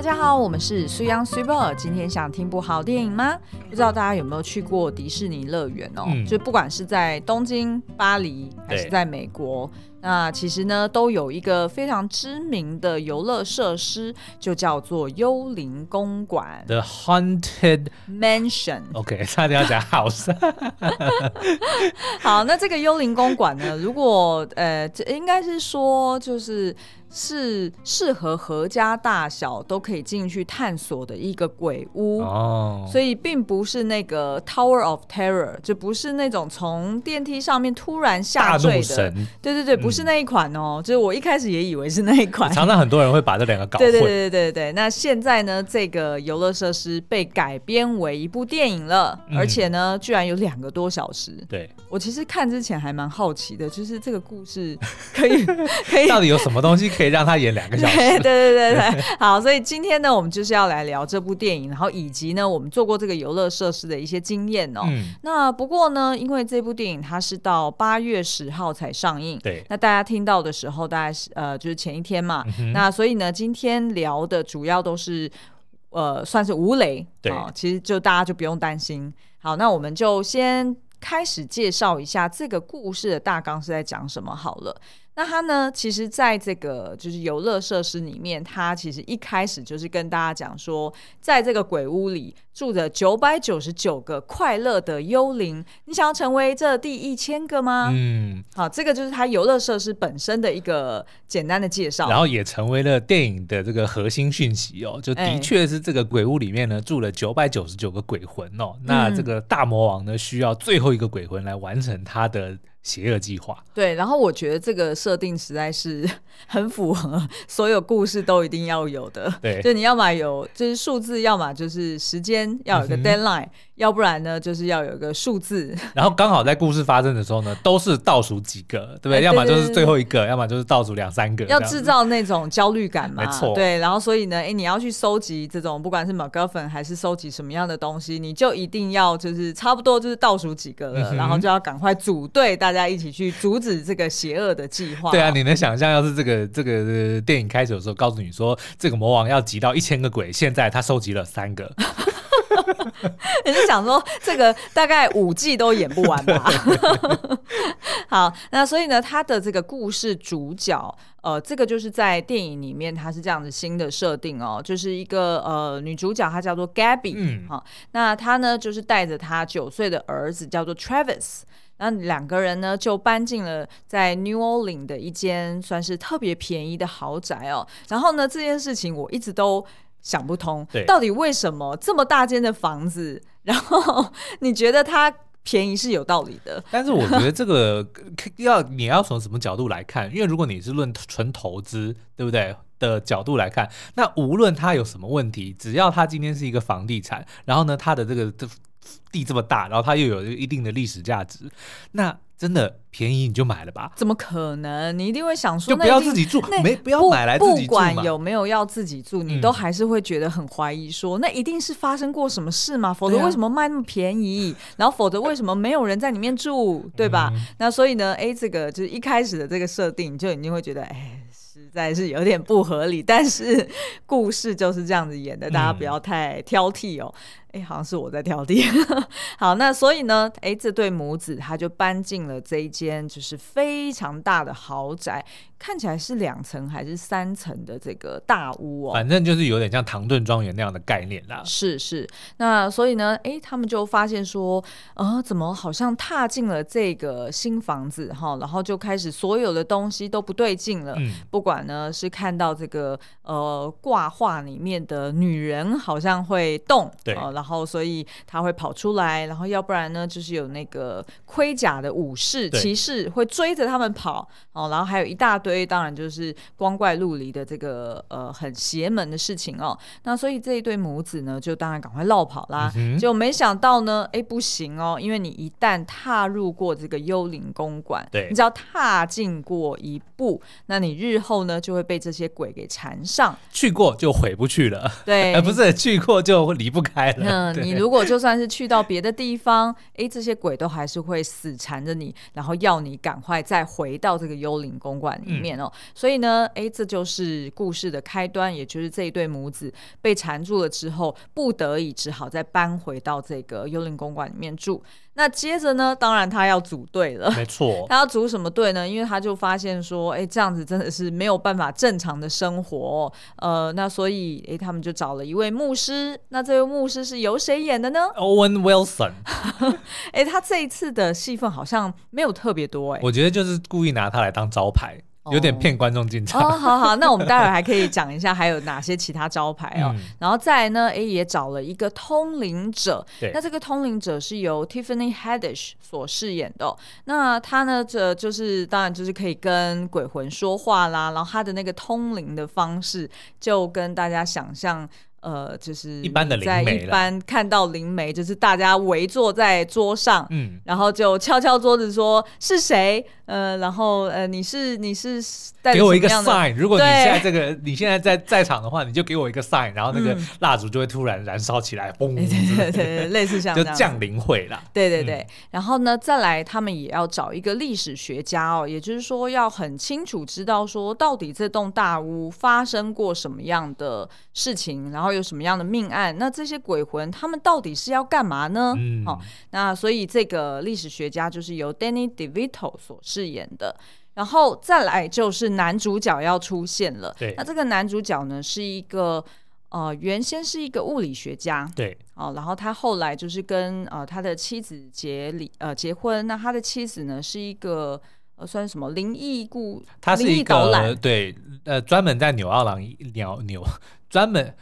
大家好，我们是水 Young Super。今天想听部好电影吗？不知道大家有没有去过迪士尼乐园哦？嗯、就不管是在东京、巴黎，还是在美国。那其实呢，都有一个非常知名的游乐设施，就叫做幽灵公馆 The Haunted Mansion。OK，差点要讲好声。好，那这个幽灵公馆呢，如果呃，这应该是说就是。是适合合家大小都可以进去探索的一个鬼屋哦，所以并不是那个 Tower of Terror，就不是那种从电梯上面突然下坠的。神。对对对，不是那一款哦，嗯、就是我一开始也以为是那一款。常常很多人会把这两个搞混。对对对对对，那现在呢，这个游乐设施被改编为一部电影了，嗯、而且呢，居然有两个多小时。对，我其实看之前还蛮好奇的，就是这个故事可以 可以到底有什么东西？可以让他演两个小时。对对对对，好，所以今天呢，我们就是要来聊这部电影，然后以及呢，我们做过这个游乐设施的一些经验哦。嗯、那不过呢，因为这部电影它是到八月十号才上映，对。那大家听到的时候，大概是呃，就是前一天嘛。嗯、那所以呢，今天聊的主要都是呃，算是无雷，对、哦。其实就大家就不用担心。好，那我们就先开始介绍一下这个故事的大纲是在讲什么好了。那他呢？其实，在这个就是游乐设施里面，他其实一开始就是跟大家讲说，在这个鬼屋里住着九百九十九个快乐的幽灵。你想要成为这第一千个吗？嗯，好，这个就是他游乐设施本身的一个简单的介绍，然后也成为了电影的这个核心讯息哦。就的确是这个鬼屋里面呢住了九百九十九个鬼魂哦。嗯、那这个大魔王呢需要最后一个鬼魂来完成他的。邪恶计划，对，然后我觉得这个设定实在是 很符合所有故事都一定要有的，对，就你要么有就是数字，要么就是时间要有个 deadline。嗯要不然呢，就是要有一个数字，然后刚好在故事发生的时候呢，都是倒数几个，对不对？欸、对对对，要么就是最后一个，要么就是倒数两三个，要制造那种焦虑感嘛。没错，对。然后所以呢，哎，你要去收集这种，不管是 MacGuffin 还是收集什么样的东西，你就一定要就是差不多就是倒数几个了，嗯、然后就要赶快组队，大家一起去阻止这个邪恶的计划。对啊，你能想象，要是这个这个电影开始的时候告诉你说，这个魔王要集到一千个鬼，现在他收集了三个。你是想说这个大概五季都演不完吧？好，那所以呢，他的这个故事主角，呃，这个就是在电影里面他是这样子新的设定哦，就是一个呃女主角，她叫做 Gabby，嗯，好，那她呢就是带着她九岁的儿子叫做 Travis，那两个人呢就搬进了在 New Orleans 的一间算是特别便宜的豪宅哦，然后呢这件事情我一直都。想不通，对到底为什么这么大间的房子，然后你觉得它便宜是有道理的？但是我觉得这个 要你要从什么角度来看？因为如果你是论纯投资，对不对的角度来看，那无论它有什么问题，只要它今天是一个房地产，然后呢，它的这个这地这么大，然后它又有一定的历史价值，那。真的便宜你就买了吧？怎么可能？你一定会想说，就不要自己住，没不要买来自己住。不管有没有要自己住，你都还是会觉得很怀疑说，说、嗯、那一定是发生过什么事吗？否则为什么卖那么便宜？啊、然后否则为什么没有人在里面住？对吧？嗯、那所以呢，哎，这个就是一开始的这个设定，就已经会觉得，哎，实在是有点不合理。但是故事就是这样子演的，大家不要太挑剔哦。哎，好像是我在挑剔。好，那所以呢，哎，这对母子他就搬进了这一间就是非常大的豪宅，看起来是两层还是三层的这个大屋哦。反正就是有点像唐顿庄园那样的概念啦。是是，那所以呢，哎，他们就发现说，呃，怎么好像踏进了这个新房子哈，然后就开始所有的东西都不对劲了。嗯。不管呢是看到这个呃挂画里面的女人好像会动，对。呃然后，所以他会跑出来，然后要不然呢，就是有那个盔甲的武士、骑士会追着他们跑哦。然后还有一大堆，当然就是光怪陆离的这个呃很邪门的事情哦。那所以这一对母子呢，就当然赶快落跑啦。就没想到呢，哎，不行哦，因为你一旦踏入过这个幽灵公馆，对你只要踏进过一步，那你日后呢就会被这些鬼给缠上，去过就回不去了。对，呃 不是去过就离不开了。那 你如果就算是去到别的地方，哎，这些鬼都还是会死缠着你，然后要你赶快再回到这个幽灵公馆里面哦。嗯、所以呢，哎，这就是故事的开端，也就是这一对母子被缠住了之后，不得已只好再搬回到这个幽灵公馆里面住。那接着呢，当然他要组队了。没错，他要组什么队呢？因为他就发现说，哎，这样子真的是没有办法正常的生活哦。呃，那所以，哎，他们就找了一位牧师。那这位牧师是由谁演的呢？Owen Wilson。哎，他这一次的戏份好像没有特别多，哎，我觉得就是故意拿他来当招牌。有点骗观众进场哦，好好，那我们待会儿还可以讲一下还有哪些其他招牌哦。嗯、然后再来呢，哎，也找了一个通灵者，对那这个通灵者是由 Tiffany Haddish 所饰演的、哦。那他呢，这就是当然就是可以跟鬼魂说话啦，然后他的那个通灵的方式就跟大家想象。呃，就是一般的灵媒，一般看到灵媒，就是大家围坐在桌上，嗯，然后就敲敲桌子说是谁？呃，然后呃，你是你是给我一个 sign，如果你现在这个 你现在在在场的话，你就给我一个 sign，然后那个蜡烛就会突然燃烧起来，嘣，对对对，类似像就降临会啦，对对对。然后呢，再来他们也要找一个历史学家哦，也就是说要很清楚知道说到底这栋大屋发生过什么样的事情，然后。有什么样的命案？那这些鬼魂他们到底是要干嘛呢？嗯，好，那所以这个历史学家就是由 Danny DeVito 所饰演的，然后再来就是男主角要出现了。对，那这个男主角呢是一个呃，原先是一个物理学家，对，哦，然后他后来就是跟呃他的妻子结离呃结婚，那他的妻子呢是一个呃算什么灵异故，他是一个对呃专门在纽奥良鸟纽专门。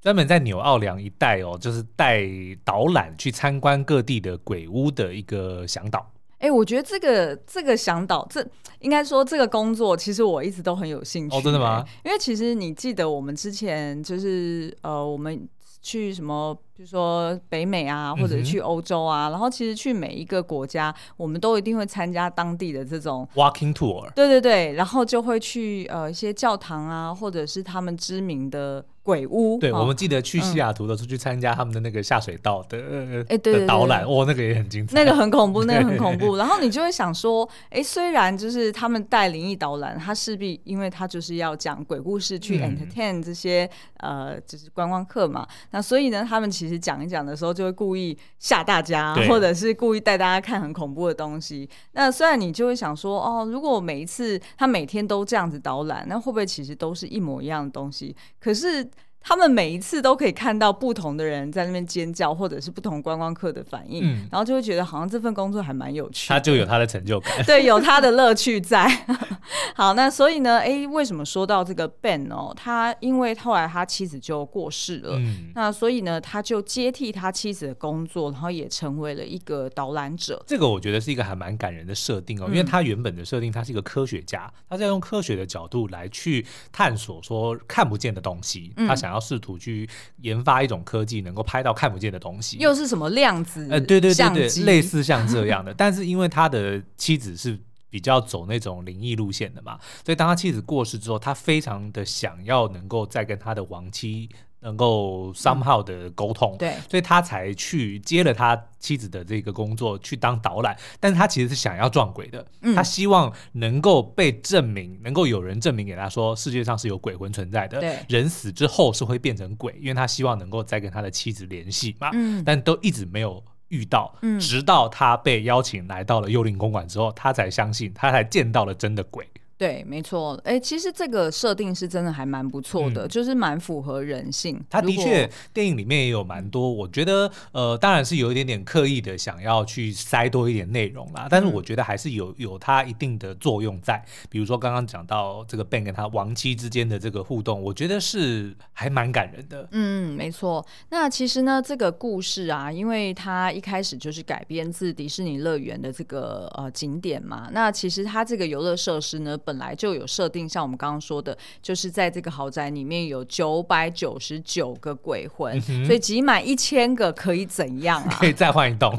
专门在纽奥良一带哦，就是带导览去参观各地的鬼屋的一个向导。哎、欸，我觉得这个这个向导，这应该说这个工作，其实我一直都很有兴趣。哦，真的吗？因为其实你记得我们之前就是呃，我们去什么，比如说北美啊，或者去欧洲啊，嗯、然后其实去每一个国家，我们都一定会参加当地的这种 walking tour。对对对，然后就会去呃一些教堂啊，或者是他们知名的。鬼屋，对，我们记得去西雅图的时候去参加他们的那个下水道的哎，对导览，哇，那个也很精彩，那个很恐怖，那个很恐怖。然后你就会想说，哎，虽然就是他们带灵异导览，他势必因为他就是要讲鬼故事去 entertain 这些呃，就是观光客嘛。那所以呢，他们其实讲一讲的时候，就会故意吓大家，或者是故意带大家看很恐怖的东西。那虽然你就会想说，哦，如果每一次他每天都这样子导览，那会不会其实都是一模一样的东西？可是。他们每一次都可以看到不同的人在那边尖叫，或者是不同观光客的反应，嗯、然后就会觉得好像这份工作还蛮有趣。他就有他的成就感，对，有他的乐趣在。好，那所以呢，哎，为什么说到这个 Ben 哦？他因为后来他妻子就过世了，嗯、那所以呢，他就接替他妻子的工作，然后也成为了一个导览者。这个我觉得是一个还蛮感人的设定哦，因为他原本的设定他是一个科学家，他在用科学的角度来去探索说看不见的东西，他想。然后试图去研发一种科技，能够拍到看不见的东西，又是什么量子？呃，对对对对，类似像这样的。但是因为他的妻子是比较走那种灵异路线的嘛，所以当他妻子过世之后，他非常的想要能够再跟他的亡妻。能够 somehow 的沟通，嗯、对，所以他才去接了他妻子的这个工作，去当导览。但是他其实是想要撞鬼的，嗯、他希望能够被证明，能够有人证明给他说世界上是有鬼魂存在的，对。人死之后是会变成鬼，因为他希望能够再跟他的妻子联系嘛。嗯，但都一直没有遇到，嗯、直到他被邀请来到了幽灵公馆之后，他才相信，他才见到了真的鬼。对，没错。哎，其实这个设定是真的还蛮不错的，嗯、就是蛮符合人性。他的确，电影里面也有蛮多，我觉得，呃，当然是有一点点刻意的想要去塞多一点内容啦。但是我觉得还是有有它一定的作用在。比如说刚刚讲到这个 Ben 跟他亡妻之间的这个互动，我觉得是还蛮感人的。嗯，没错。那其实呢，这个故事啊，因为它一开始就是改编自迪士尼乐园的这个呃景点嘛。那其实它这个游乐设施呢。本来就有设定，像我们刚刚说的，就是在这个豪宅里面有九百九十九个鬼魂，嗯、所以集满一千个可以怎样啊？可以再换一栋，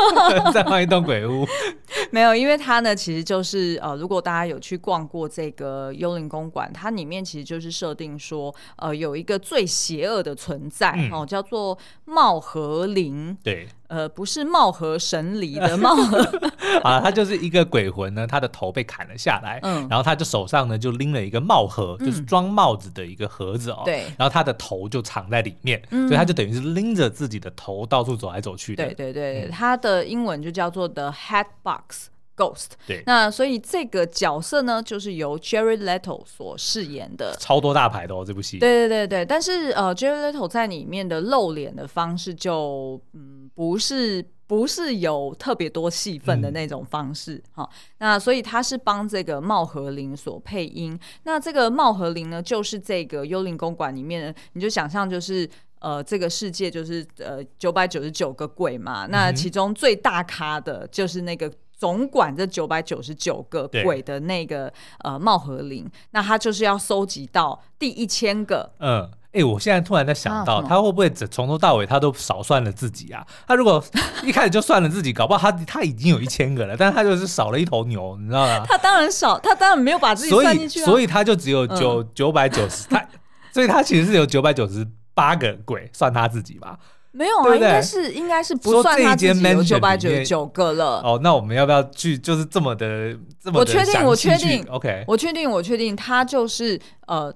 再换一栋鬼屋。没有，因为它呢，其实就是呃，如果大家有去逛过这个幽灵公馆，它里面其实就是设定说，呃，有一个最邪恶的存在哦、呃，叫做貌和灵。对。呃，不是貌合神离的貌合 啊，他就是一个鬼魂呢，他的头被砍了下来，嗯，然后他就手上呢就拎了一个帽盒，嗯、就是装帽子的一个盒子哦，对，然后他的头就藏在里面，嗯、所以他就等于是拎着自己的头到处走来走去的，对对对，他、嗯、的英文就叫做 The Hat Box。Ghost，对，那所以这个角色呢，就是由 Jerry Leto 所饰演的，超多大牌的哦，这部戏。对对对对，但是呃，Jerry Leto 在里面的露脸的方式就嗯，不是不是有特别多戏份的那种方式哈、嗯。那所以他是帮这个茂和林所配音。那这个茂和林呢，就是这个幽灵公馆里面，你就想象就是呃，这个世界就是呃九百九十九个鬼嘛，那其中最大咖的就是那个。总管这九百九十九个鬼的那个呃貌合灵，那他就是要收集到第一千个。嗯，哎、欸，我现在突然在想到，啊、他会不会从头到尾他都少算了自己啊？他如果一开始就算了自己，搞不好他他已经有一千个了，但是他就是少了一头牛，你知道吗？他当然少，他当然没有把自己算进去、啊所，所以他就只有九九百九十，他所以他其实是有九百九十八个鬼算他自己吧。没有啊，对对应该是应该是不算他自己有九百九十九个了。哦，那我们要不要去？就是这么的这么的？我确定，我确定，OK，我确定，我确定，他就是呃，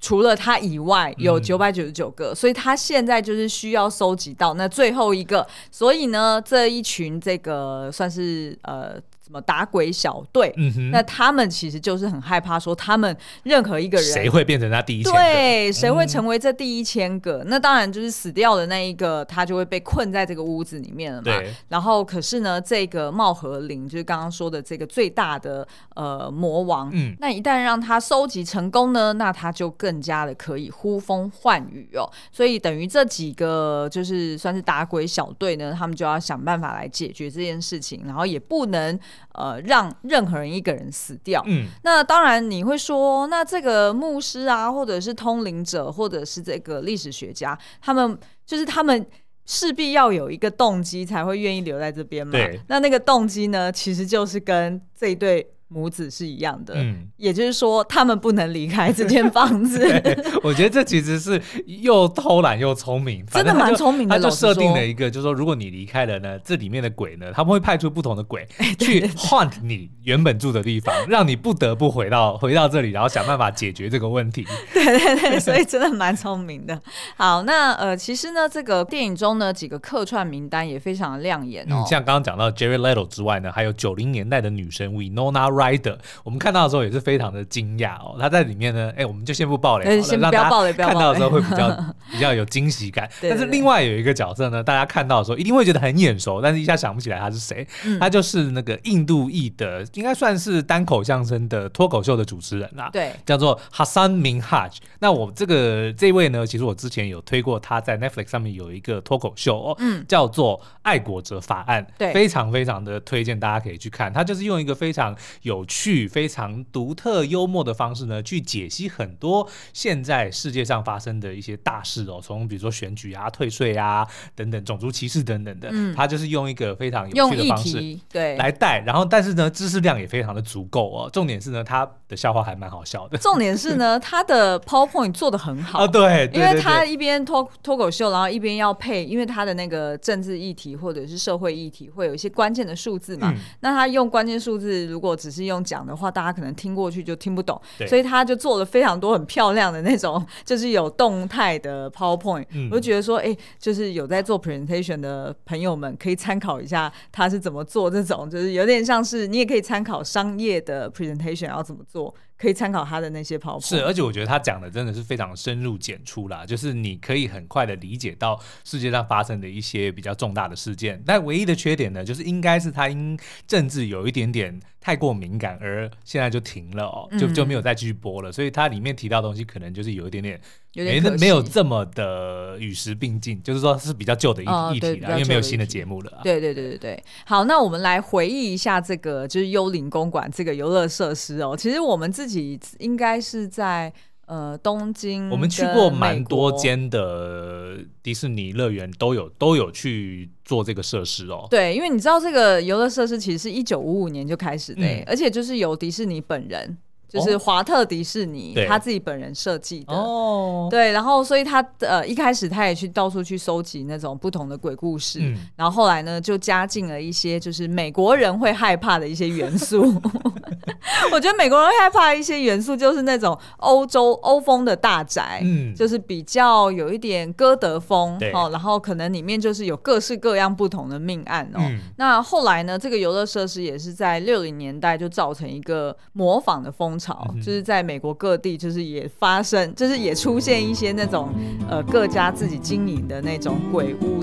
除了他以外有九百九十九个，嗯，所以他现在就是需要收集到那最后一个。所以呢，这一群这个算是呃。什么打鬼小队？嗯，那他们其实就是很害怕，说他们任何一个人谁会变成他第一千个？对，谁会成为这第一千个？嗯，那当然就是死掉的那一个，他就会被困在这个屋子里面了嘛。然后，可是呢，这个貌和林就是刚刚说的这个最大的呃魔王。嗯。那一旦让他收集成功呢，那他就更加的可以呼风唤雨哦。所以等于这几个就是算是打鬼小队呢，他们就要想办法来解决这件事情，然后也不能。呃，让任何人一个人死掉。嗯，那当然你会说，那这个牧师啊，或者是通灵者，或者是这个历史学家，他们就是他们势必要有一个动机，才会愿意留在这边嘛。对，那那个动机呢，其实就是跟这一对。母子是一样的，嗯，也就是说，他们不能离开这间房子。我觉得这其实是又偷懒又聪明，真的蛮聪明的。他就设定了一个，就是说，如果你离开了呢，这里面的鬼呢，他们会派出不同的鬼 去 haunt 你原本住的地方，让你不得不回到回到这里，然后想办法解决这个问题。对 对对，所以真的蛮聪明的。好，那呃，其实呢，这个电影中呢，几个客串名单也非常的亮眼哦。嗯、像刚刚讲到 Jerry Little 之外呢，还有九零年代的女神 Winona。Rider，我们看到的时候也是非常的惊讶哦。他在里面呢，哎，我们就先不爆雷，先不要爆雷，看到的时候会比较比较有惊喜感。但是另外有一个角色呢，大家看到的时候一定会觉得很眼熟，但是一下想不起来他是谁。他就是那个印度裔的，应该算是单口相声的脱口秀的主持人啦。对，叫做 Hasan Minhaj。那我这个这位呢，其实我之前有推过他在 Netflix 上面有一个脱口秀哦，嗯，叫做《爱国者法案》，对，非常非常的推荐大家可以去看。他就是用一个非常有趣、非常独特、幽默的方式呢，去解析很多现在世界上发生的一些大事哦，从比如说选举啊、退税啊等等、种族歧视等等的，嗯，他就是用一个非常有趣的方式对来带，然后但是呢，知识量也非常的足够哦。重点是呢，他的笑话还蛮好笑的。重点是呢，他的 PowerPoint 做的很好啊，对，对，因为他一边脱脱口秀，然后一边要配，因为他的那个政治议题或者是社会议题会有一些关键的数字嘛，嗯，那他用关键数字，如果只是用讲的话，大家可能听过去就听不懂，所以他就做了非常多很漂亮的那种，就是有动态的 PowerPoint，嗯。我就觉得说，哎、欸，就是有在做 presentation 的朋友们可以参考一下他是怎么做这种，就是有点像是你也可以参考商业的 presentation 要怎么做。可以参考他的那些跑步，是，而且我觉得他讲的真的是非常深入浅出啦，就是你可以很快的理解到世界上发生的一些比较重大的事件。但唯一的缺点呢，就是应该是他因政治有一点点太过敏敏感，而现在就停了哦，就就没有再继续播了。嗯、所以它里面提到的东西，可能就是有一点点，有点没没有这么的与时并进，就是说是比较旧的议议题了，因为没有新的节目了。对对对对对。好，那我们来回忆一下这个，就是幽灵公馆这个游乐设施哦。其实我们自己应该是在。呃，东京，我们去过蛮多间的迪士尼乐园，都有都有去做这个设施哦。对，因为你知道这个游乐设施其实是一九五五年就开始的，嗯、而且就是由迪士尼本人。就是华特迪士尼、哦、他自己本人设计的哦，对，然后所以他呃一开始他也去到处去收集那种不同的鬼故事，嗯、然后后来呢就加进了一些就是美国人会害怕的一些元素。我觉得美国人会害怕的一些元素就是那种欧洲欧风的大宅，嗯，就是比较有一点歌德风哦，然后可能里面就是有各式各样不同的命案哦。嗯、那后来呢，这个游乐设施也是在六零年代就造成一个模仿的风。潮就是在美国各地，就是也发生，就是也出现一些那种呃各家自己经营的那种鬼屋。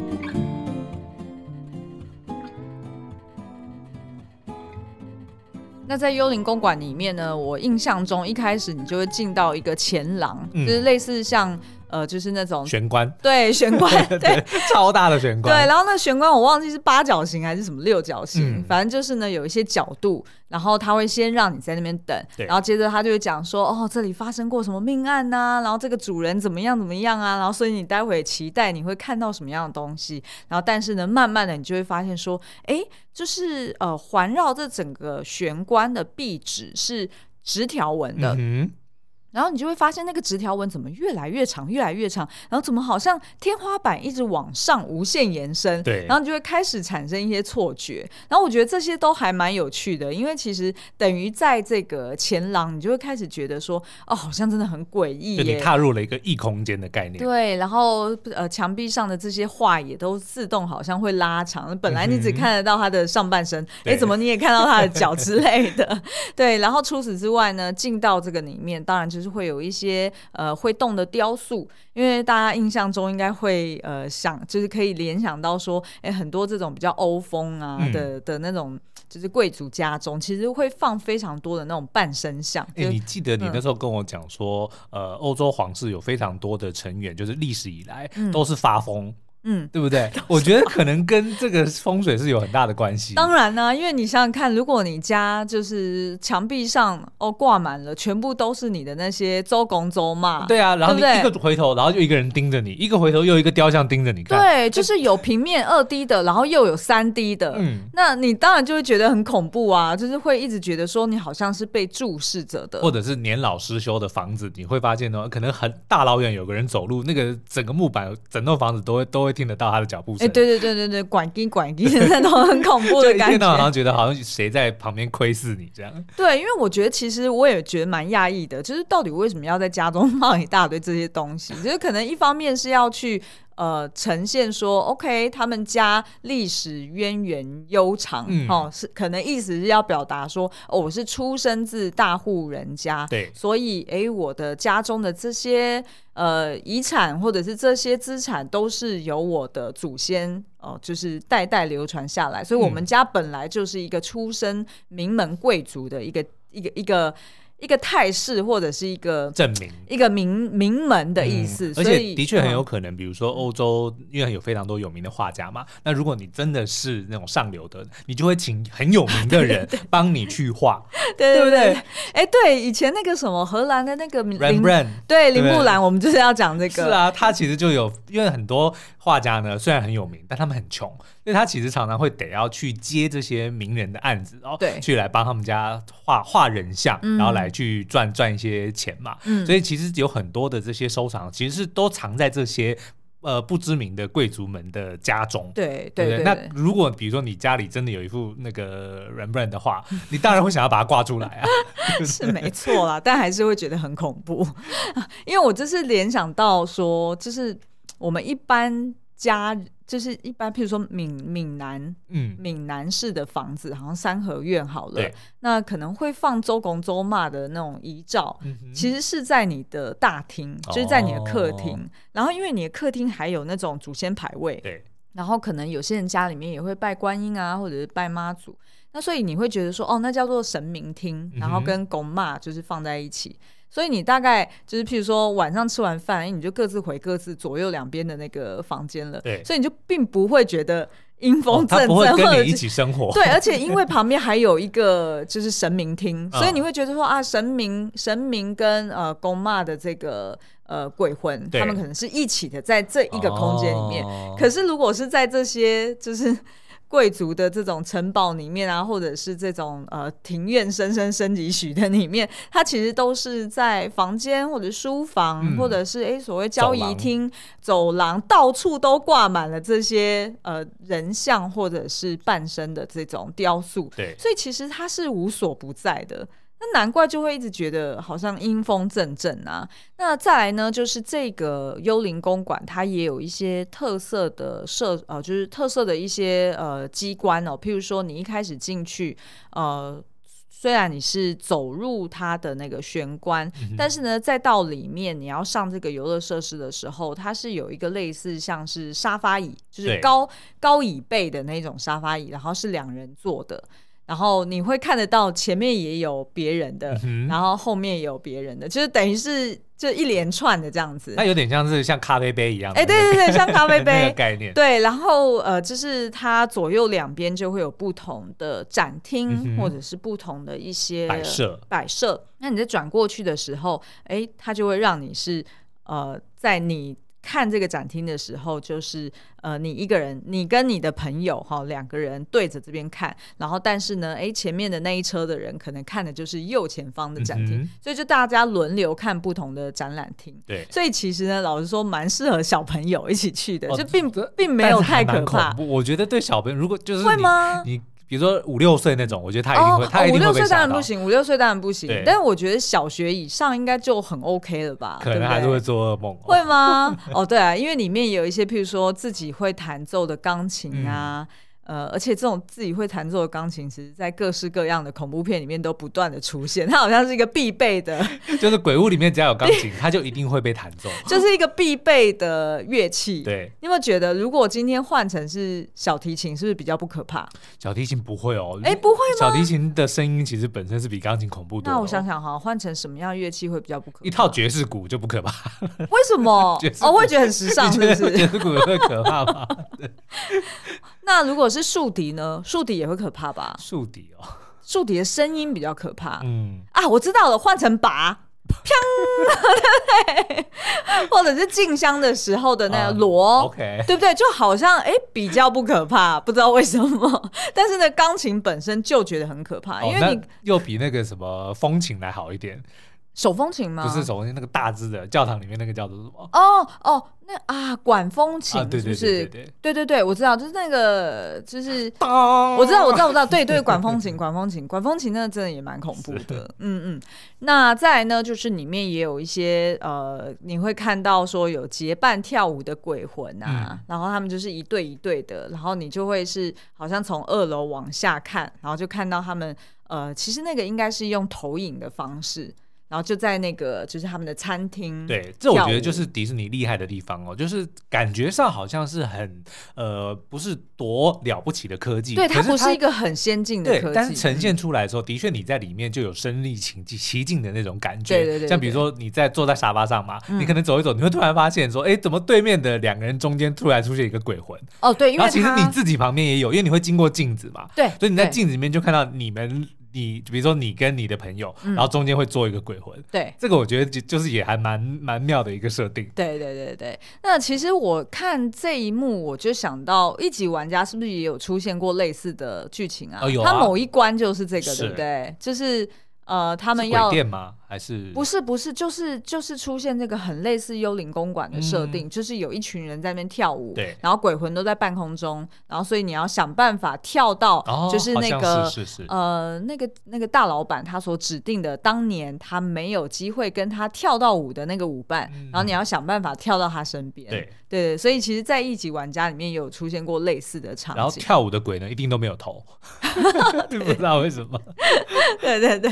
那在幽灵公馆里面呢，我印象中一开始你就会进到一个前廊，嗯、就是类似像。呃，就是那种玄关，对，玄关，对，对，超大的玄关，对，然后那玄关我忘记是八角形还是什么六角形，嗯、反正就是呢有一些角度，然后他会先让你在那边等，然后接着他就会讲说，哦，这里发生过什么命案呐、啊，然后这个主人怎么样怎么样啊，然后所以你待会期待你会看到什么样的东西，然后但是呢，慢慢的你就会发现说，哎，就是呃环绕这整个玄关的壁纸是直条纹的。嗯然后你就会发现那个直条纹怎么越来越长，越来越长，然后怎么好像天花板一直往上无限延伸，对，然后你就会开始产生一些错觉。然后我觉得这些都还蛮有趣的，因为其实等于在这个前廊，你就会开始觉得说，哦，好像真的很诡异，你踏入了一个异空间的概念。对，然后呃，墙壁上的这些画也都自动好像会拉长，本来你只看得到他的上半身，哎、嗯，怎么你也看到他的脚之类的？对，然后除此之外呢，进到这个里面，当然就是。会有一些呃会动的雕塑，因为大家印象中应该会呃想，就是可以联想到说，哎，很多这种比较欧风啊的、嗯、的那种，就是贵族家中其实会放非常多的那种半身像。哎，你记得你那时候跟我讲说，嗯、呃，欧洲皇室有非常多的成员，就是历史以来都是发疯。嗯嗯，对不对？我觉得可能跟这个风水是有很大的关系。当然呢、啊，因为你想想看，如果你家就是墙壁上哦挂满了，全部都是你的那些周公周骂。对啊，然后你一个回头，然后就一个人盯着你，一个回头又一个雕像盯着你看。对，就是有平面二 D 的，然后又有三 D 的。嗯，那你当然就会觉得很恐怖啊，就是会一直觉得说你好像是被注视着的，或者是年老失修的房子，你会发现呢，可能很大老远有个人走路，那个整个木板、整栋房子都会都会听得到他的脚步声。哎，对对对对对，管滴管滴，那种很恐怖的感觉。一天到晚好像觉得好像谁在旁边窥视你这样。对，因为我觉得其实我也觉得蛮讶异的，就是到底为什么要在家中 放一大堆这些东西？就是可能一方面是要去。呃，呈现说，OK，他们家历史渊源悠长，嗯、哦，是可能意思是要表达说，哦，我是出生自大户人家，对，所以，哎，我的家中的这些呃遗产或者是这些资产都是由我的祖先哦、呃，就是代代流传下来，所以我们家本来就是一个出身名门贵族的一个一个一个。一个一个态势或者是一个证明，一个名名门的意思，嗯、而且的确很有可能，比如说欧洲，因为有非常多有名的画家嘛，那如果你真的是那种上流的，你就会请很有名的人 帮你去画，对对不对？哎，对，以前那个什么荷兰的那个林，Rembrandt，对林布兰，我们就是要讲这个，是啊，他其实就有，因为很多画家呢，虽然很有名，但他们很穷。所以他其实常常会得要去接这些名人的案子，然后去来帮他们家画画人像，然后来去赚赚一些钱嘛。所以其实有很多的这些收藏，其实是都藏在这些呃不知名的贵族们的家中。对对对。那如果比如说你家里真的有一幅那个 Rembrandt 的画，你当然会想要把它挂出来啊。是没错啦，但还是会觉得很恐怖，因为我就是联想到说，就是我们一般家。就是一般，譬如说闽闽南，嗯，闽南式的房子，好像三合院好了，那可能会放周公周妈的那种遗照，嗯、其实是在你的大厅，就是在你的客厅，哦、然后因为你的客厅还有那种祖先牌位，对，然后可能有些人家里面也会拜观音啊，或者是拜妈祖。那所以你会觉得说，哦，那叫做神明厅，然后跟公妈就是放在一起。嗯、所以你大概就是，譬如说晚上吃完饭，你就各自回各自左右两边的那个房间了。对，所以你就并不会觉得。阴风阵阵，他不会跟你一起生活。对，而且因为 旁边还有一个就是神明厅，所以你会觉得说啊，神明神明跟呃公骂的这个呃鬼魂，他们可能是一起的在这一个空间里面。哦、可是如果是在这些就是。贵族的这种城堡里面啊，或者是这种呃庭院深深深几许的里面，它其实都是在房间或者书房，嗯、或者是哎所谓交易厅、走廊，走廊到处都挂满了这些呃人像或者是半身的这种雕塑。对，所以其实它是无所不在的。那难怪就会一直觉得好像阴风阵阵啊。那再来呢，就是这个幽灵公馆，它也有一些特色的设呃，就是特色的一些呃机关哦。譬如说，你一开始进去，呃，虽然你是走入它的那个玄关，嗯、但是呢，再到里面你要上这个游乐设施的时候，它是有一个类似像是沙发椅，就是高高椅背的那种沙发椅，然后是两人坐的。然后你会看得到前面也有别人的，嗯、然后后面也有别人的，就是等于是这一连串的这样子。它有点像是像咖啡杯一样，哎，对对对，像咖啡杯 概念。对，然后呃，就是它左右两边就会有不同的展厅，嗯、或者是不同的一些摆设。摆设。那你在转过去的时候，哎，它就会让你是呃，在你。看这个展厅的时候，就是呃，你一个人，你跟你的朋友哈，两个人对着这边看，然后但是呢，哎，前面的那一车的人可能看的就是右前方的展厅，嗯、所以就大家轮流看不同的展览厅。对，所以其实呢，老实说，蛮适合小朋友一起去的，哦、就并并没有太可怕。我觉得对小朋友，如果就是会吗？你。比如说五六岁那种，我觉得他一定会，哦、他一定会被吓到。五六岁当然不行，五六岁当然不行。对但是我觉得小学以上应该就很 OK 了吧？可能还是会做噩梦。会吗？哦，对啊，因为里面有一些，譬如说自己会弹奏的钢琴啊。嗯呃，而且这种自己会弹奏的钢琴，其实，在各式各样的恐怖片里面都不断的出现。它好像是一个必备的，就是鬼屋里面只要有钢琴，它就一定会被弹奏，就是一个必备的乐器。对，你有没有觉得，如果今天换成是小提琴，是不是比较不可怕？小提琴不会哦，哎，不会吗？小提琴的声音其实本身是比钢琴恐怖多。那我想想哈，换成什么样乐器会比较不可怕？一套爵士鼓就不可怕。为什么？哦，我会觉得很时尚，是不是？爵士鼓也会可怕吗？那如果是竖笛呢？竖笛也会可怕吧？竖笛哦，竖笛的声音比较可怕。嗯啊，我知道了，换成拔，砰，对不对？或者是进香的时候的那个锣、嗯、，OK，对不对？就好像哎、欸，比较不可怕，不知道为什么。但是呢，钢琴本身就觉得很可怕，哦、因为你又比那个什么风琴来好一点。手风琴吗？不是手风琴，那个大只的教堂里面那个叫做什么？哦哦，那啊管风琴，是不是？对对对，我知道，就是那个，就是我知道，我知道，我知道，对对，管风琴，管风琴，管风琴，那个真的也蛮恐怖的。嗯嗯，那再来呢，就是里面也有一些呃，你会看到说有结伴跳舞的鬼魂啊，然后他们就是一对一对的，然后你就会是好像从二楼往下看，然后就看到他们呃，其实那个应该是用投影的方式。然后就在那个就是他们的餐厅，对，这我觉得就是迪士尼厉害的地方哦，就是感觉上好像是很呃不是多了不起的科技，对，它不是一个很先进的科技，但是呈现出来的时候，的确你在里面就有身临其境其境的那种感觉，对对对。像比如说你在坐在沙发上嘛，你可能走一走，你会突然发现说，哎，怎么对面的两个人中间突然出现一个鬼魂？哦，对，因为其实你自己旁边也有，因为你会经过镜子嘛，对，所以你在镜子里面就看到你们。你比如说你跟你的朋友，嗯、然后中间会做一个鬼魂，对，这个我觉得就就是也还蛮蛮妙的一个设定。对对对对，那其实我看这一幕，我就想到一级玩家是不是也有出现过类似的剧情啊？哦、有啊，他某一关就是这个，是对不对？就是。呃，他们要鬼店吗？还是不是不是，就是就是出现这个很类似幽灵公馆的设定，嗯、就是有一群人在那边跳舞，对，然后鬼魂都在半空中，然后所以你要想办法跳到，就是那个、哦、是是是。呃那个那个大老板他所指定的当年他没有机会跟他跳到舞的那个舞伴，嗯、然后你要想办法跳到他身边，对。对，所以其实，在一级玩家里面也有出现过类似的场景，然后跳舞的鬼呢，一定都没有头 对不知道为什么，对 对对。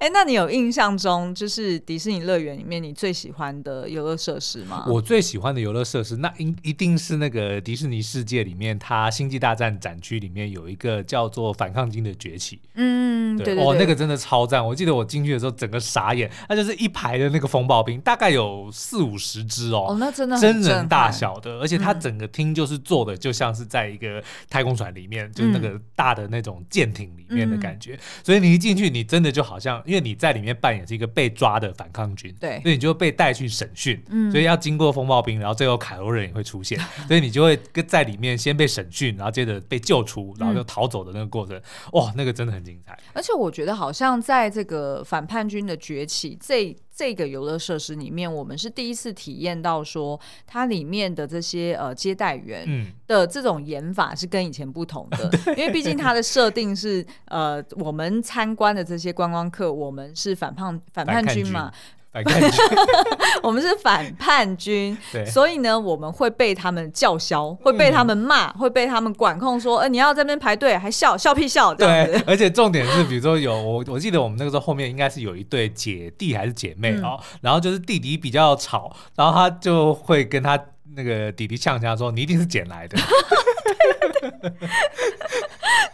哎，那你有印象中，就是迪士尼乐园里面你最喜欢的游乐设施吗？我最喜欢的游乐设施，那应一定是那个迪士尼世界里面，它星际大战展区里面有一个叫做反抗军的崛起。嗯，对，哦，那个真的超赞！我记得我进去的时候，整个傻眼，那就是一排的那个风暴兵，大概有四五十只哦，哦，那真的真人大小的，而且它整个厅就是做的就像是在一个太空船里面，嗯、就是那个大的那种舰艇里面的感觉，嗯、所以你一进去，你真的就好像，因为你在里面扮演是一个被抓的反抗军，对，所以你就被带去审讯，嗯，所以要经过风暴兵，然后最后凯罗人也会出现，所以你就会跟在里面先被审讯，然后接着被救出，然后就逃走的那个过程，嗯、哇，那个真的很精彩。而且我觉得好像在这个反叛军的崛起这这个游乐设施里面，我们是第一次体验到说它里面的这些呃接待员的这种演法是跟以前不同的，嗯、因为毕竟它的设定是呃我们参观的这些观光客，我们是反叛反叛军嘛。反叛军，我们是反叛军，对。所以呢，我们会被他们叫嚣，会被他们骂，嗯、会被他们管控说，说呃，你要在那边排队，还笑笑屁笑。对，而且重点是，比如说有我，我记得我们那个时候后面应该是有一对姐弟还是姐妹哦，嗯、然后就是弟弟比较吵，然后他就会跟他那个弟弟呛呛说，你一定是捡来的。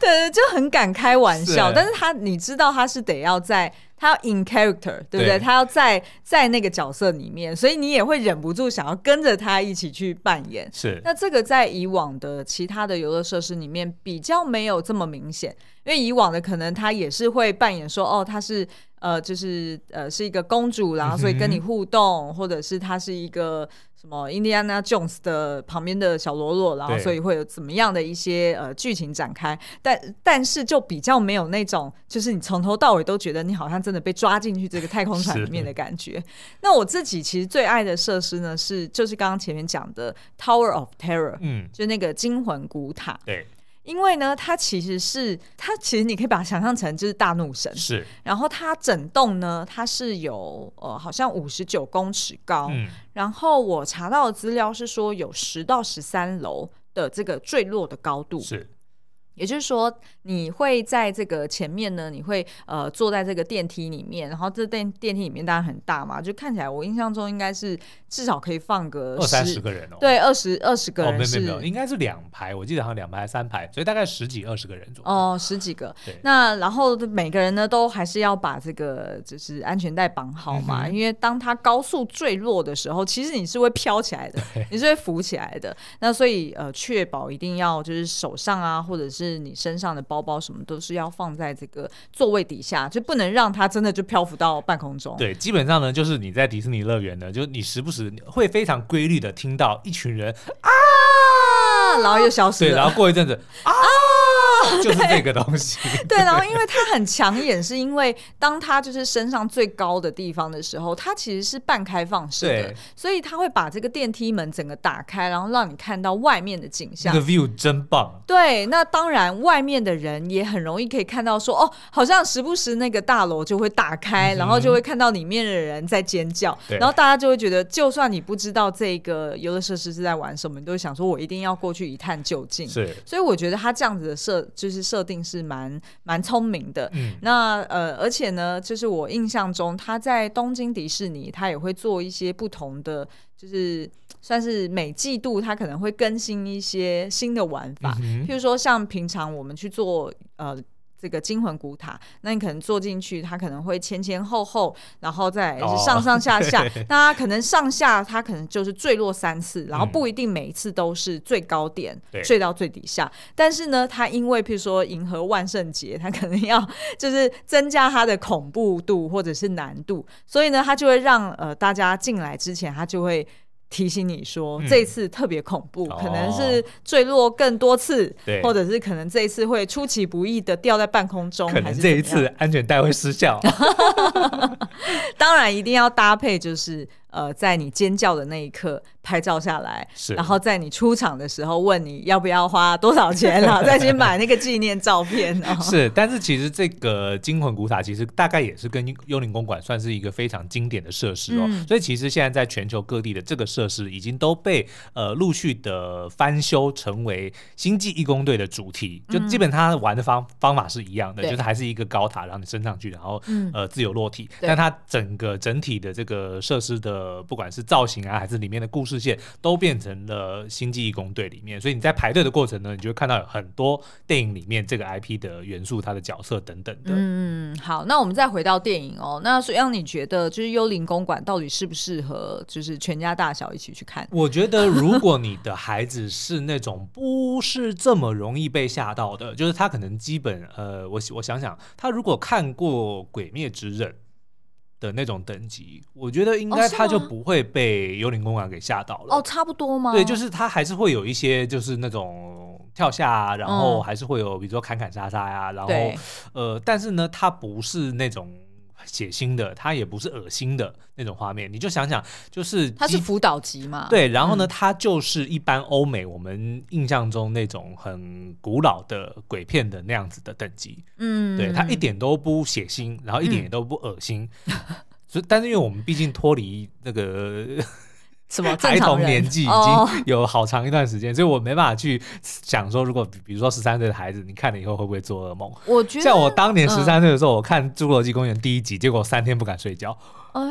对，就很敢开玩笑，是但是他你知道他是得要在。他要 in character，对不对？对，他要在在那个角色里面，所以你也会忍不住想要跟着他一起去扮演。是，那这个在以往的其他的游乐设施里面比较没有这么明显，因为以往的可能他也是会扮演说，哦，他是呃，就是呃，是一个公主，然后所以跟你互动，嗯、或者是他是一个。什么印第安纳琼斯的旁边的小喽啰，然后所以会有怎么样的一些呃剧情展开，但但是就比较没有那种，就是你从头到尾都觉得你好像真的被抓进去这个太空船里面的感觉。那我自己其实最爱的设施呢，是就是刚刚前面讲的 Tower of Terror，嗯，就那个惊魂古塔，对。因为呢，它其实是它其实你可以把它想象成就是大怒神，是。然后它整栋呢，它是有呃好像五十九公尺高，嗯。然后我查到的资料是说有十到十三楼的这个坠落的高度，是。也就是说，你会在这个前面呢，你会呃坐在这个电梯里面，然后这电电梯里面当然很大嘛，就看起来我印象中应该是至少可以放个二三十个人哦，对，二十二十个人，没有没有，应该是两排，我记得好像两排三排，所以大概十几二十个人左右哦，十几个。那然后每个人呢都还是要把这个就是安全带绑好嘛，嗯、因为当它高速坠落的时候，其实你是会飘起来的，你是会浮起来的。那所以呃，确保一定要就是手上啊，或者是是你身上的包包什么都是要放在这个座位底下，就不能让它真的就漂浮到半空中。对，基本上呢，就是你在迪士尼乐园呢，就你时不时会非常规律的听到一群人啊，然后又消失了。对，然后过一阵子 啊。就是这个东西，对，然后因为它很抢眼，是因为当它就是身上最高的地方的时候，它其实是半开放式的，所以它会把这个电梯门整个打开，然后让你看到外面的景象。这个 view 真棒。对，那当然外面的人也很容易可以看到说，哦，好像时不时那个大楼就会打开，嗯、然后就会看到里面的人在尖叫，然后大家就会觉得，就算你不知道这个游乐设施是在玩什么，你都会想说，我一定要过去一探究竟。是，所以我觉得它这样子的设。就是设定是蛮蛮聪明的，嗯，那呃，而且呢，就是我印象中他在东京迪士尼，他也会做一些不同的，就是算是每季度他可能会更新一些新的玩法，嗯，譬如说像平常我们去做呃。这个惊魂古塔，那你可能坐进去，它可能会前前后后，然后再是上上下下。哦、那它可能上下，它可能就是坠落三次，然后不一定每一次都是最高点坠、嗯、到最底下。但是呢，它因为譬如说银河万圣节，它可能要就是增加它的恐怖度或者是难度，所以呢，它就会让呃大家进来之前，它就会。提醒你说，这一次特别恐怖，嗯、可能是坠落更多次，哦、或者是可能这一次会出其不意的掉在半空中，可能这一次安全带会失效。当然，一定要搭配就是。呃，在你尖叫的那一刻拍照下来，是，然后在你出场的时候问你要不要花多少钱，然后再去买那个纪念照片。是，但是其实这个惊魂古塔其实大概也是跟幽灵公馆算是一个非常经典的设施哦，嗯、所以其实现在在全球各地的这个设施已经都被呃陆续的翻修成为星际义工队的主题，就基本它玩的方方法是一样的，嗯、就是还是一个高塔然后你升上去，然后、嗯、呃自由落体，但它整个整体的这个设施的。呃，不管是造型啊，还是里面的故事线，都变成了星际义工队里面。所以你在排队的过程呢，你就会看到有很多电影里面这个 IP 的元素，它的角色等等的。嗯，好，那我们再回到电影哦。那所以让你觉得，就是幽灵公馆到底适不适合，就是全家大小一起去看？我觉得，如果你的孩子是那种不是这么容易被吓到的，就是他可能基本呃，我我想想，他如果看过《鬼灭之刃》。的那种等级，我觉得应该他就不会被幽灵公馆给吓到了。哦，差不多吗？对，就是他还是会有一些，就是那种跳下啊，然后还是会有，比如说砍砍杀杀呀，然后呃，但是呢，他不是那种。血腥的，它也不是恶心的那种画面，你就想想，就是它是辅导级嘛，对，然后呢，嗯、它就是一般欧美我们印象中那种很古老的鬼片的那样子的等级，嗯，对，它一点都不血腥，然后一点也都不恶心，所以、嗯，但是因为我们毕竟脱离那个。什么孩童年纪已经有好长一段时间，哦、所以我没办法去想说，如果比如说十三岁的孩子，你看了以后会不会做噩梦？我觉得像我当年十三岁的时候，嗯、我看《侏罗纪公园》第一集，结果三天不敢睡觉。哎，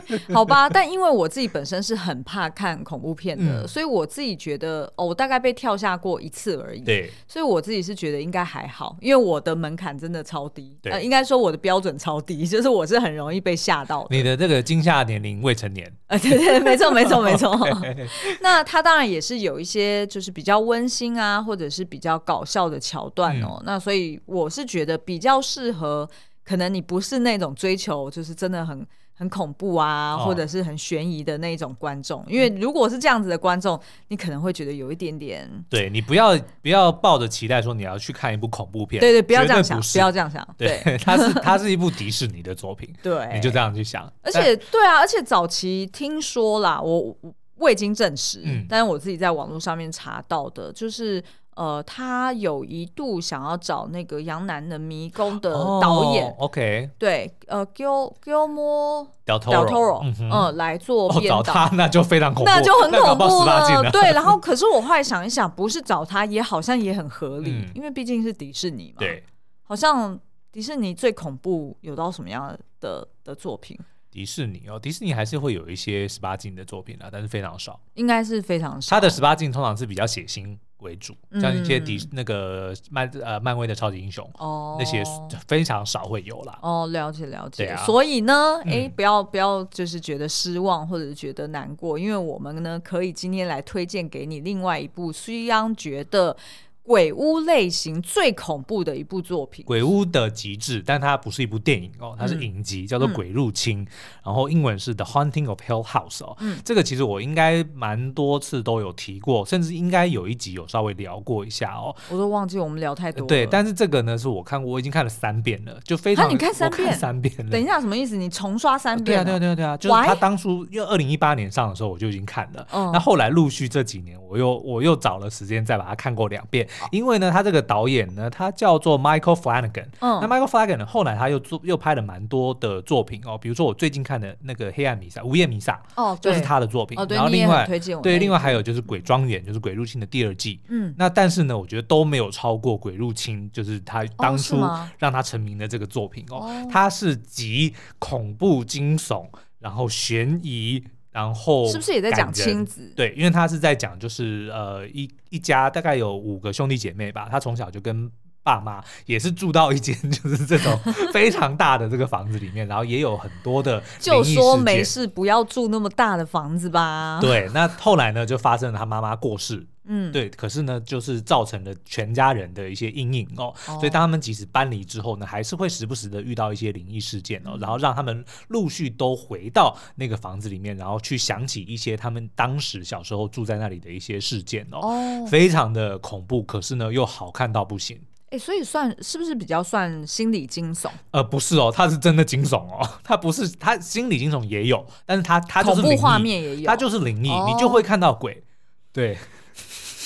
好吧，但因为我自己本身是很怕看恐怖片的，嗯、所以我自己觉得，哦，我大概被跳下过一次而已。对，所以我自己是觉得应该还好，因为我的门槛真的超低。对，呃，应该说我的标准超低，就是我是很容易被吓到的。你的这个惊吓年龄未成年。呃，对对，没错没错没错。那他当然也是有一些就是比较温馨啊，或者是比较搞笑的桥段哦。嗯、那所以我是觉得比较适合。可能你不是那种追求就是真的很很恐怖啊，哦、或者是很悬疑的那种观众，因为如果是这样子的观众，你可能会觉得有一点点。对，你不要不要抱着期待说你要去看一部恐怖片，对对，不要这样想，不，不要这样想。对，对它是 它是一部迪士尼的作品，对，你就这样去想。而且但对啊，而且早期听说啦，我未经证实，嗯，但是我自己在网络上面查到的，就是。呃，他有一度想要找那个杨南的迷宫的导演，OK，对，呃，Gil Guillermo del Toro，嗯，来做编导，找他那就非常恐怖，那就很恐怖了。对，然后可是我后来想一想，不是找他也好像也很合理，因为毕竟是迪士尼嘛。对，好像迪士尼最恐怖有到什么样的的作品？迪士尼哦，迪士尼还是会有一些十八禁的作品啊，但是非常少，应该是非常少。他的十八禁通常是比较血腥。为主，像一些迪那个漫呃漫威的超级英雄哦，那些非常少会有啦。哦，了解了解。啊、所以呢，哎、欸，不要不要就是觉得失望或者是觉得难过，因为我们呢可以今天来推荐给你另外一部虽然觉得。鬼屋类型最恐怖的一部作品，鬼屋的极致，但它不是一部电影哦，它是影集，嗯、叫做《鬼入侵》，嗯、然后英文是《The Haunting of Hill House》哦。嗯，这个其实我应该蛮多次都有提过，甚至应该有一集有稍微聊过一下哦。我都忘记我们聊太多。对，但是这个呢是我看过，我已经看了三遍了，就非常。那你看三遍？看三遍了。等一下，什么意思？你重刷三遍？对啊，对啊，对啊，对啊，就是他当初因为二零一八年上的时候我就已经看了，嗯，那后来陆续这几年我又我又找了时间再把它看过两遍，因为呢，他这个。这个导演呢，他叫做 Michael Flanagan。嗯，那 Michael Flanagan 呢，后来他又做又拍了蛮多的作品哦，比如说我最近看的那个《黑暗弥撒》《午夜弥撒》哦，就是他的作品。哦，对，然后另外推荐我对，另外还有就是《鬼庄园》，就是《鬼入侵》的第二季。嗯，那但是呢，我觉得都没有超过《鬼入侵》，就是他当初让他成名的这个作品哦。他是集恐怖、惊悚，然后悬疑。然后是不是也在讲亲子？对，因为他是在讲，就是呃一一家大概有五个兄弟姐妹吧，他从小就跟爸妈也是住到一间就是这种非常大的这个房子里面，然后也有很多的就说没事，不要住那么大的房子吧。对，那后来呢，就发生了他妈妈过世。嗯，对，可是呢，就是造成了全家人的一些阴影哦。哦，所以当他们即使搬离之后呢，还是会时不时的遇到一些灵异事件哦，嗯、然后让他们陆续都回到那个房子里面，然后去想起一些他们当时小时候住在那里的一些事件哦，哦。非常的恐怖，可是呢又好看到不行。哎，所以算是不是比较算心理惊悚？呃，不是哦，它是真的惊悚哦，它不是，它心理惊悚也有，但是它它就是画面也有，它就是灵异，哦、你就会看到鬼，对。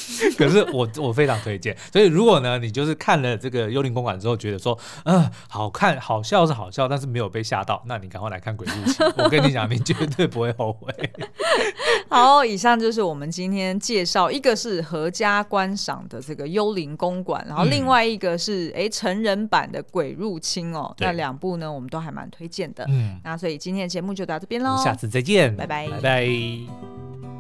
可是我我非常推荐，所以如果呢，你就是看了这个《幽灵公馆》之后，觉得说，嗯、呃，好看好笑是好笑，但是没有被吓到，那你赶快来看《鬼入侵》，我跟你讲，你绝对不会后悔。好，以上就是我们今天介绍，一个是合家观赏的这个《幽灵公馆》，然后另外一个是哎、嗯、成人版的《鬼入侵》哦，那两部呢，我们都还蛮推荐的。嗯，那所以今天的节目就到这边喽，下次再见，拜拜，拜拜。